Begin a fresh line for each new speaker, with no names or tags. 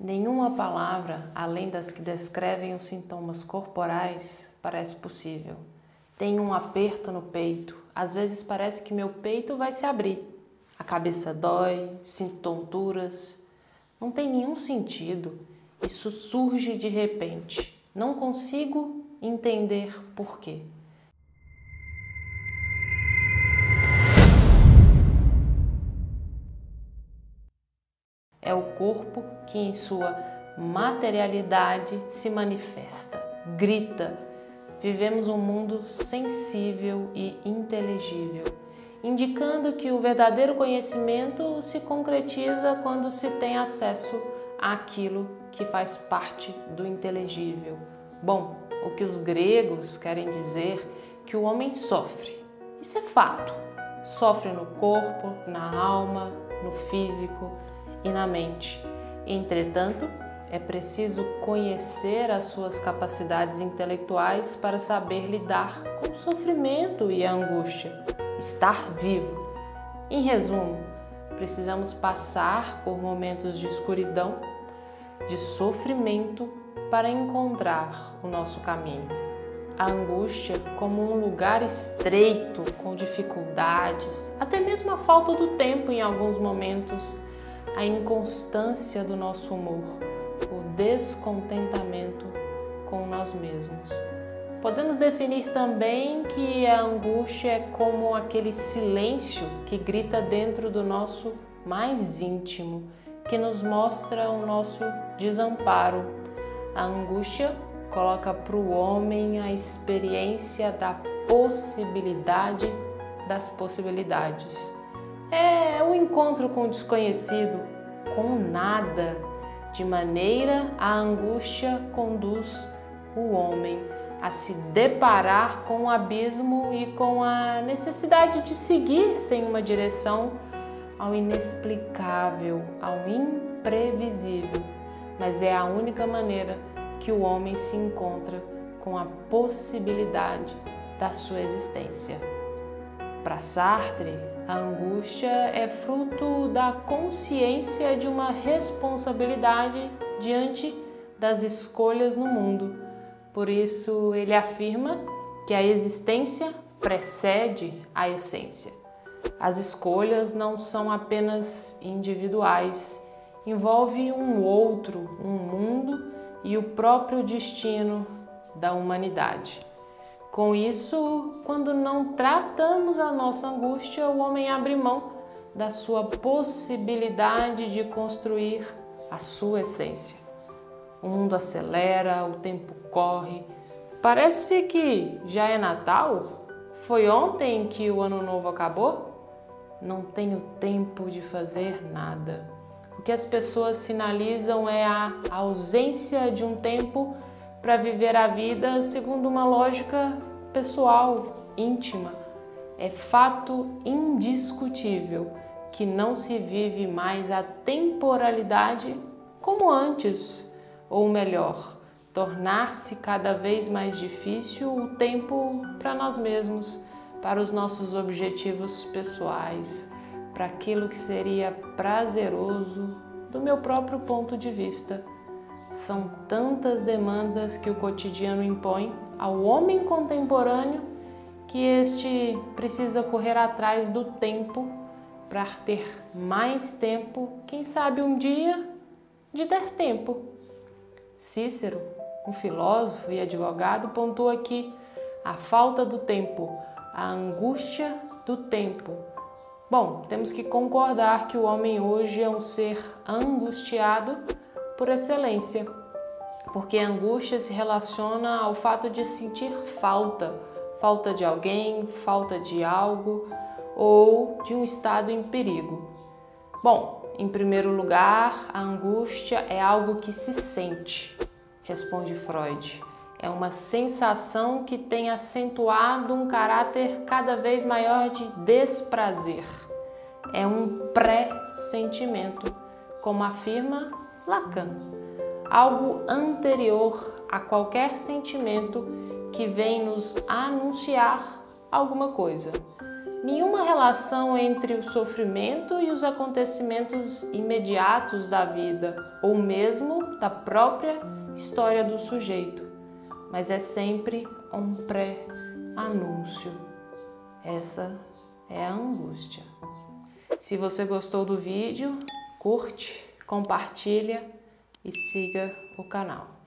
Nenhuma palavra, além das que descrevem os sintomas corporais, parece possível. Tenho um aperto no peito, às vezes parece que meu peito vai se abrir. A cabeça dói, sinto tonturas. Não tem nenhum sentido. Isso surge de repente. Não consigo entender por quê. É o corpo que, em sua materialidade, se manifesta, grita. Vivemos um mundo sensível e inteligível, indicando que o verdadeiro conhecimento se concretiza quando se tem acesso àquilo que faz parte do inteligível. Bom, o que os gregos querem dizer que o homem sofre. Isso é fato. Sofre no corpo, na alma, no físico e na mente. Entretanto, é preciso conhecer as suas capacidades intelectuais para saber lidar com o sofrimento e a angústia, estar vivo. Em resumo, precisamos passar por momentos de escuridão, de sofrimento para encontrar o nosso caminho. A angústia como um lugar estreito, com dificuldades, até mesmo a falta do tempo em alguns momentos a inconstância do nosso humor, o descontentamento com nós mesmos. Podemos definir também que a angústia é como aquele silêncio que grita dentro do nosso mais íntimo, que nos mostra o nosso desamparo. A angústia coloca para o homem a experiência da possibilidade das possibilidades é o encontro com o desconhecido, com nada, de maneira a angústia conduz o homem a se deparar com o abismo e com a necessidade de seguir sem uma direção ao inexplicável, ao imprevisível. Mas é a única maneira que o homem se encontra com a possibilidade da sua existência. Para Sartre, a angústia é fruto da consciência de uma responsabilidade diante das escolhas no mundo. Por isso, ele afirma que a existência precede a essência. As escolhas não são apenas individuais, envolve um outro, um mundo e o próprio destino da humanidade. Com isso, quando não tratamos a nossa angústia, o homem abre mão da sua possibilidade de construir a sua essência. O mundo acelera, o tempo corre. Parece que já é Natal? Foi ontem que o ano novo acabou? Não tenho tempo de fazer nada. O que as pessoas sinalizam é a ausência de um tempo para viver a vida segundo uma lógica pessoal, íntima, é fato indiscutível que não se vive mais a temporalidade como antes, ou melhor, tornar-se cada vez mais difícil o tempo para nós mesmos, para os nossos objetivos pessoais, para aquilo que seria prazeroso do meu próprio ponto de vista. São tantas demandas que o cotidiano impõe ao homem contemporâneo que este precisa correr atrás do tempo para ter mais tempo, quem sabe um dia, de ter tempo. Cícero, um filósofo e advogado, pontua aqui a falta do tempo, a angústia do tempo. Bom, temos que concordar que o homem hoje é um ser angustiado por excelência porque a angústia se relaciona ao fato de sentir falta, falta de alguém, falta de algo ou de um estado em perigo. Bom, em primeiro lugar, a angústia é algo que se sente, responde Freud. É uma sensação que tem acentuado um caráter cada vez maior de desprazer. É um pré-sentimento, como afirma Lacan algo anterior a qualquer sentimento que vem nos anunciar alguma coisa. nenhuma relação entre o sofrimento e os acontecimentos imediatos da vida, ou mesmo da própria história do sujeito, mas é sempre um pré-anúncio. Essa é a angústia. Se você gostou do vídeo, curte, compartilha e siga o canal.